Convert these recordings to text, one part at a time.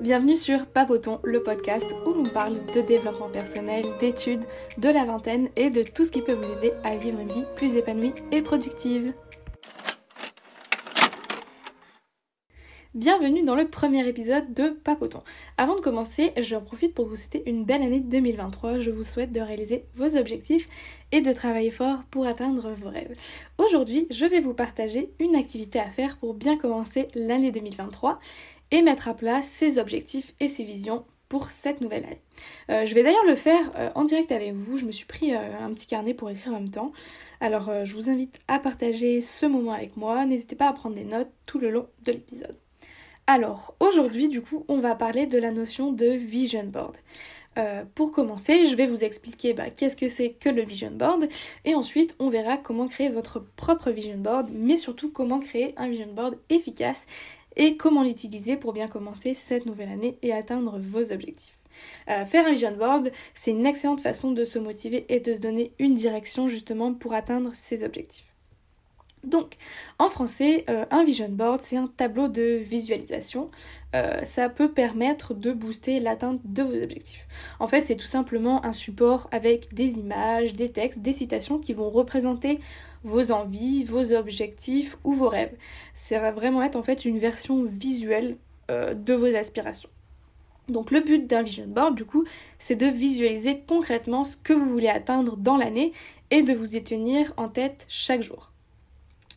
Bienvenue sur Papoton, le podcast où l'on parle de développement personnel, d'études, de la vingtaine et de tout ce qui peut vous aider à vivre une vie plus épanouie et productive. Bienvenue dans le premier épisode de Papoton. Avant de commencer, j'en profite pour vous souhaiter une belle année 2023. Je vous souhaite de réaliser vos objectifs et de travailler fort pour atteindre vos rêves. Aujourd'hui, je vais vous partager une activité à faire pour bien commencer l'année 2023 et mettre à plat ses objectifs et ses visions pour cette nouvelle année. Euh, je vais d'ailleurs le faire euh, en direct avec vous. Je me suis pris euh, un petit carnet pour écrire en même temps. Alors je vous invite à partager ce moment avec moi. N'hésitez pas à prendre des notes tout le long de l'épisode. Alors aujourd'hui du coup on va parler de la notion de vision board. Pour commencer, je vais vous expliquer bah, qu'est-ce que c'est que le vision board et ensuite on verra comment créer votre propre vision board, mais surtout comment créer un vision board efficace et comment l'utiliser pour bien commencer cette nouvelle année et atteindre vos objectifs. Euh, faire un vision board, c'est une excellente façon de se motiver et de se donner une direction justement pour atteindre ses objectifs. Donc, en français, euh, un vision board, c'est un tableau de visualisation. Euh, ça peut permettre de booster l'atteinte de vos objectifs. En fait, c'est tout simplement un support avec des images, des textes, des citations qui vont représenter vos envies, vos objectifs ou vos rêves. Ça va vraiment être en fait une version visuelle euh, de vos aspirations. Donc le but d'un vision board du coup, c'est de visualiser concrètement ce que vous voulez atteindre dans l'année et de vous y tenir en tête chaque jour.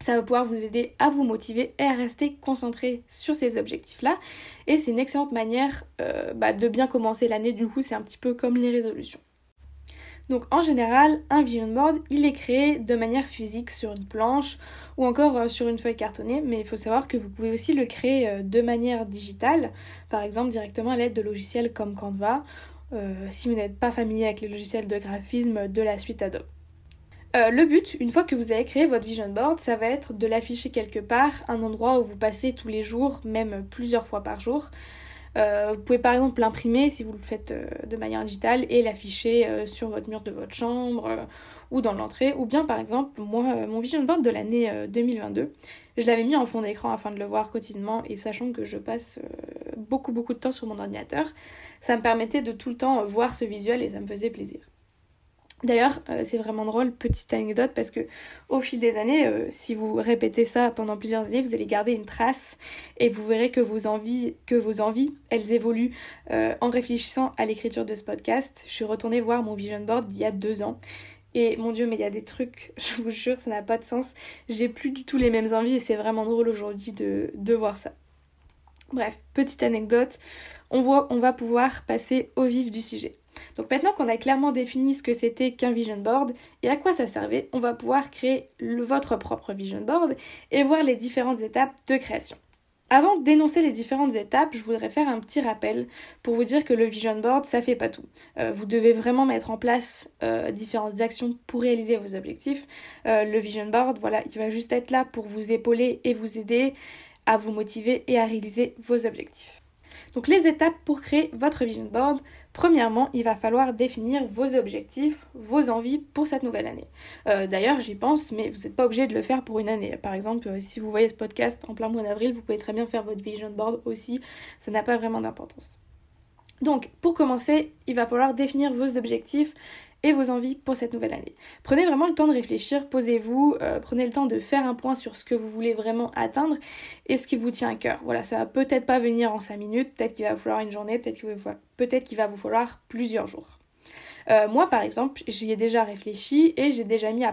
Ça va pouvoir vous aider à vous motiver et à rester concentré sur ces objectifs-là. Et c'est une excellente manière euh, bah, de bien commencer l'année. Du coup, c'est un petit peu comme les résolutions. Donc en général, un vision board, il est créé de manière physique sur une planche ou encore euh, sur une feuille cartonnée, mais il faut savoir que vous pouvez aussi le créer euh, de manière digitale, par exemple directement à l'aide de logiciels comme Canva, si vous n'êtes pas familier avec les logiciels de graphisme de la suite Adobe. Le but, une fois que vous avez créé votre vision board, ça va être de l'afficher quelque part, un endroit où vous passez tous les jours, même plusieurs fois par jour. Euh, vous pouvez par exemple l'imprimer si vous le faites euh, de manière digitale et l'afficher euh, sur votre mur de votre chambre ou dans l'entrée. Ou bien par exemple, moi, mon vision board de l'année 2022, je l'avais mis en fond d'écran afin de le voir quotidiennement et sachant que je passe beaucoup beaucoup de temps sur mon ordinateur, ça me permettait de tout le temps voir ce visuel et ça me faisait plaisir. D'ailleurs, euh, c'est vraiment drôle, petite anecdote, parce que au fil des années, euh, si vous répétez ça pendant plusieurs années, vous allez garder une trace et vous verrez que vos envies, elles évoluent. Euh, en réfléchissant à l'écriture de ce podcast, je suis retournée voir mon vision board d'il y a deux ans. Et mon dieu, mais il y a des trucs, je vous jure, ça n'a pas de sens. J'ai plus du tout les mêmes envies et c'est vraiment drôle aujourd'hui de, de voir ça. Bref, petite anecdote, on va pouvoir passer au vif du sujet. Donc maintenant qu'on a clairement défini ce que c'était qu'un vision board et à quoi ça servait, on va pouvoir créer votre propre vision board et voir les différentes étapes de création. Avant d'énoncer les différentes étapes, je voudrais faire un petit rappel pour vous dire que le vision board, ça fait pas tout. Euh, vous devez vraiment mettre en place euh, différentes actions pour réaliser vos objectifs. Euh, le vision board, voilà, il va juste être là pour vous épauler et vous aider à vous motiver et à réaliser vos objectifs. Donc les étapes pour créer votre vision board, Premièrement, il va falloir définir vos objectifs, vos envies pour cette nouvelle année. Euh, d'ailleurs, j'y pense, mais vous n'êtes pas obligé de le faire pour une année. Par exemple, euh, si vous voyez ce podcast en plein mois d'avril, vous pouvez très bien faire votre vision board aussi. Ça n'a pas vraiment d'importance. Donc, pour commencer, il va falloir définir vos objectifs et vos envies pour cette nouvelle année. Prenez vraiment le temps de réfléchir, posez-vous, euh, prenez le temps de faire un point sur ce que vous voulez vraiment atteindre et ce qui vous tient à cœur. Voilà, ça va peut-être pas venir en 5 minutes, peut-être qu'il va vous falloir une journée, peut-être qu'il va, vous falloir plusieurs jours. Euh, moi, par exemple, j'y ai déjà réfléchi et j'ai déjà mis à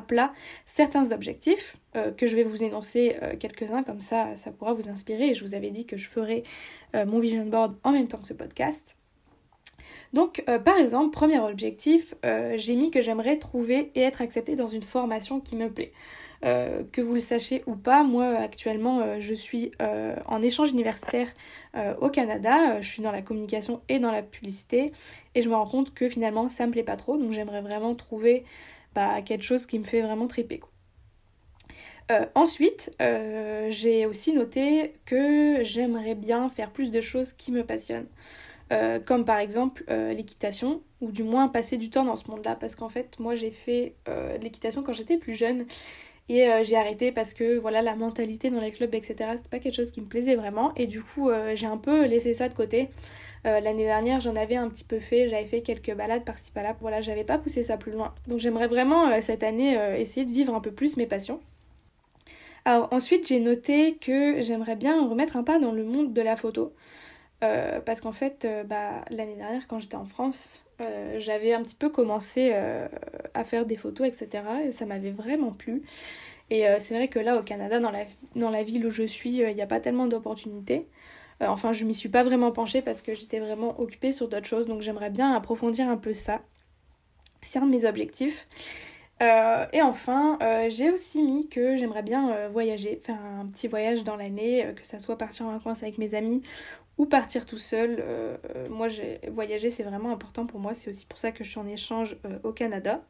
plat certains objectifs euh, que je vais vous énoncer quelques-uns, comme ça, ça pourra vous inspirer. Et je vous avais dit que je ferai mon vision board en même temps que ce podcast. Donc, euh, par exemple, premier objectif, euh, j'ai mis que j'aimerais trouver et être acceptée dans une formation qui me plaît. Euh, que vous le sachiez ou pas, moi actuellement je suis en échange universitaire au Canada, je suis dans la communication et dans la publicité et je me rends compte que finalement ça me plaît pas trop donc j'aimerais vraiment trouver bah, quelque chose qui me fait vraiment triper. ensuite, j'ai aussi noté que j'aimerais bien faire plus de choses qui me passionnent. Euh, comme par exemple euh, l'équitation, ou du moins passer du temps dans ce monde-là, parce qu'en fait, moi j'ai fait euh, de l'équitation quand j'étais plus jeune, Et j'ai arrêté parce que voilà la mentalité dans les clubs, etc. C'était pas quelque chose qui me plaisait vraiment. Et du coup, j'ai un peu laissé ça de côté. L'année dernière, j'en avais un petit peu fait, j'avais fait quelques balades par-ci par-là. Voilà, j'avais pas poussé ça plus loin. Donc j'aimerais vraiment cette année essayer de vivre un peu plus mes passions. Alors ensuite, j'ai noté que j'aimerais bien remettre un pas dans le monde de la photo. Parce qu'en fait, bah, l'année dernière, quand j'étais en France, j'avais un petit peu commencé à faire des photos, etc. Et ça m'avait vraiment plu. Et euh, c'est vrai que là, au Canada, dans la, dans la ville où je suis, euh, il n'y a pas tellement d'opportunités. Euh, enfin, je m'y suis pas vraiment penchée parce que j'étais vraiment occupée sur d'autres choses. Donc j'aimerais bien approfondir un peu ça. C'est un de mes objectifs. et enfin, j'ai aussi mis que j'aimerais bien voyager, faire un petit voyage dans l'année, que ça soit partir en vacances avec mes amis ou partir tout seul. moi, j'ai voyager, c'est vraiment important pour moi. C'est aussi pour ça que je suis en échange au Canada.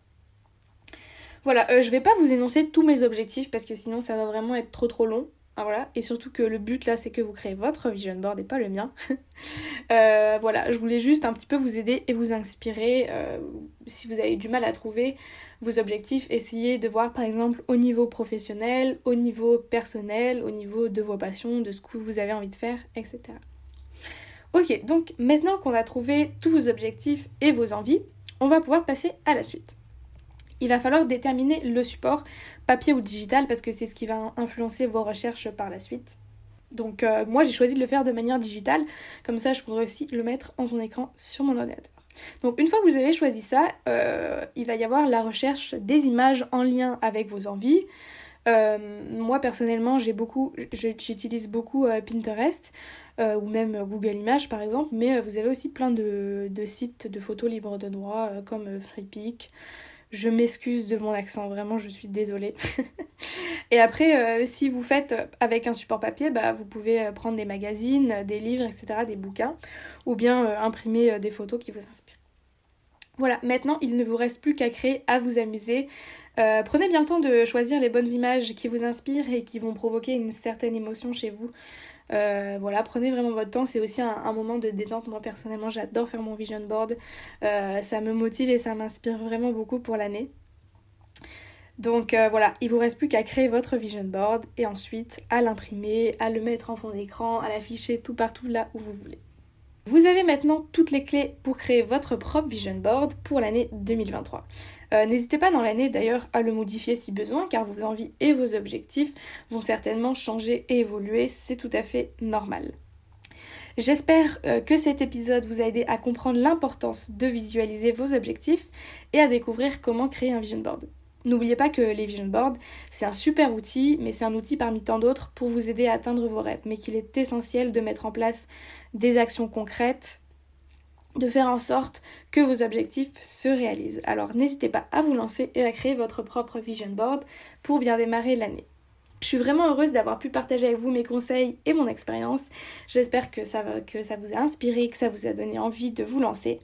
Voilà, euh, je vais pas vous énoncer tous mes objectifs parce que sinon ça va vraiment être trop trop long. Ah, voilà. Et surtout que le but là c'est que vous créez votre vision board et pas le mien. Euh, voilà, je voulais juste un petit peu vous aider et vous inspirer. Euh, si vous avez du mal à trouver vos objectifs, essayez de voir par exemple au niveau professionnel, au niveau personnel, au niveau de vos passions, de ce que vous avez envie de faire, etc. Ok, donc maintenant qu'on a trouvé tous vos objectifs et vos envies, on va pouvoir passer à la suite il va falloir déterminer le support, papier ou digital, parce que c'est ce qui va influencer vos recherches par la suite. Donc euh, moi j'ai choisi de le faire de manière digitale, comme ça je pourrais aussi le mettre en ton écran sur mon ordinateur. Donc une fois que vous avez choisi ça, euh, il va y avoir la recherche des images en lien avec vos envies. Euh, moi personnellement j'ai beaucoup, j'utilise beaucoup Pinterest ou même Google Images par exemple, mais vous avez aussi plein de, sites de photos libres de droit comme FreePic, je m'excuse de mon accent, vraiment, je suis désolée. et après, euh, si vous faites avec un support papier, bah, vous pouvez euh, prendre des magazines, des livres, etc., des bouquins, ou bien euh, imprimer des photos qui vous inspirent. Voilà, maintenant, il ne vous reste plus qu'à créer, à vous amuser. prenez bien le temps de choisir les bonnes images qui vous inspirent et qui vont provoquer une certaine émotion chez vous. Euh, voilà, prenez vraiment votre temps, c'est aussi un, moment de détente. Moi personnellement, j'adore faire mon vision board. Euh, ça me motive et ça m'inspire vraiment beaucoup pour l'année. Donc euh, voilà, il vous reste plus qu'à créer votre vision board et ensuite à l'imprimer, à le mettre en fond d'écran, à l'afficher tout partout là où vous voulez. Vous avez maintenant toutes les clés pour créer votre propre vision board pour l'année 2023. Euh, n'hésitez pas dans l'année d'ailleurs à le modifier si besoin car vos envies et vos objectifs vont certainement changer et évoluer, c'est tout à fait normal. J'espère euh, que cet épisode vous a aidé à comprendre l'importance de visualiser vos objectifs et à découvrir comment créer un vision board. N'oubliez pas que les vision boards, c'est un super outil, mais c'est un outil parmi tant d'autres pour vous aider à atteindre vos rêves, mais qu'il est essentiel de mettre en place des actions concrètes, de faire en sorte que vos objectifs se réalisent. Alors n'hésitez pas à vous lancer et à créer votre propre vision board pour bien démarrer l'année. Je suis vraiment heureuse d'avoir pu partager avec vous mes conseils et mon expérience. J'espère que ça, que ça vous a inspiré, que ça vous a donné envie de vous lancer.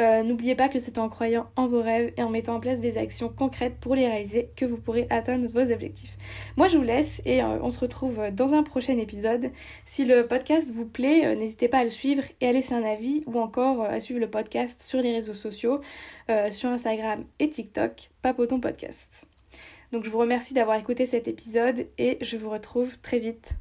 Euh, n'oubliez pas que c'est en croyant en vos rêves et en mettant en place des actions concrètes pour les réaliser que vous pourrez atteindre vos objectifs. Moi je vous laisse et euh, on se retrouve dans un prochain épisode. Si le podcast vous plaît, euh, n'hésitez pas à le suivre et à laisser un avis ou encore à suivre le podcast sur les réseaux sociaux, sur Instagram et TikTok, Papoton Podcast. Donc je vous remercie d'avoir écouté cet épisode et je vous retrouve très vite.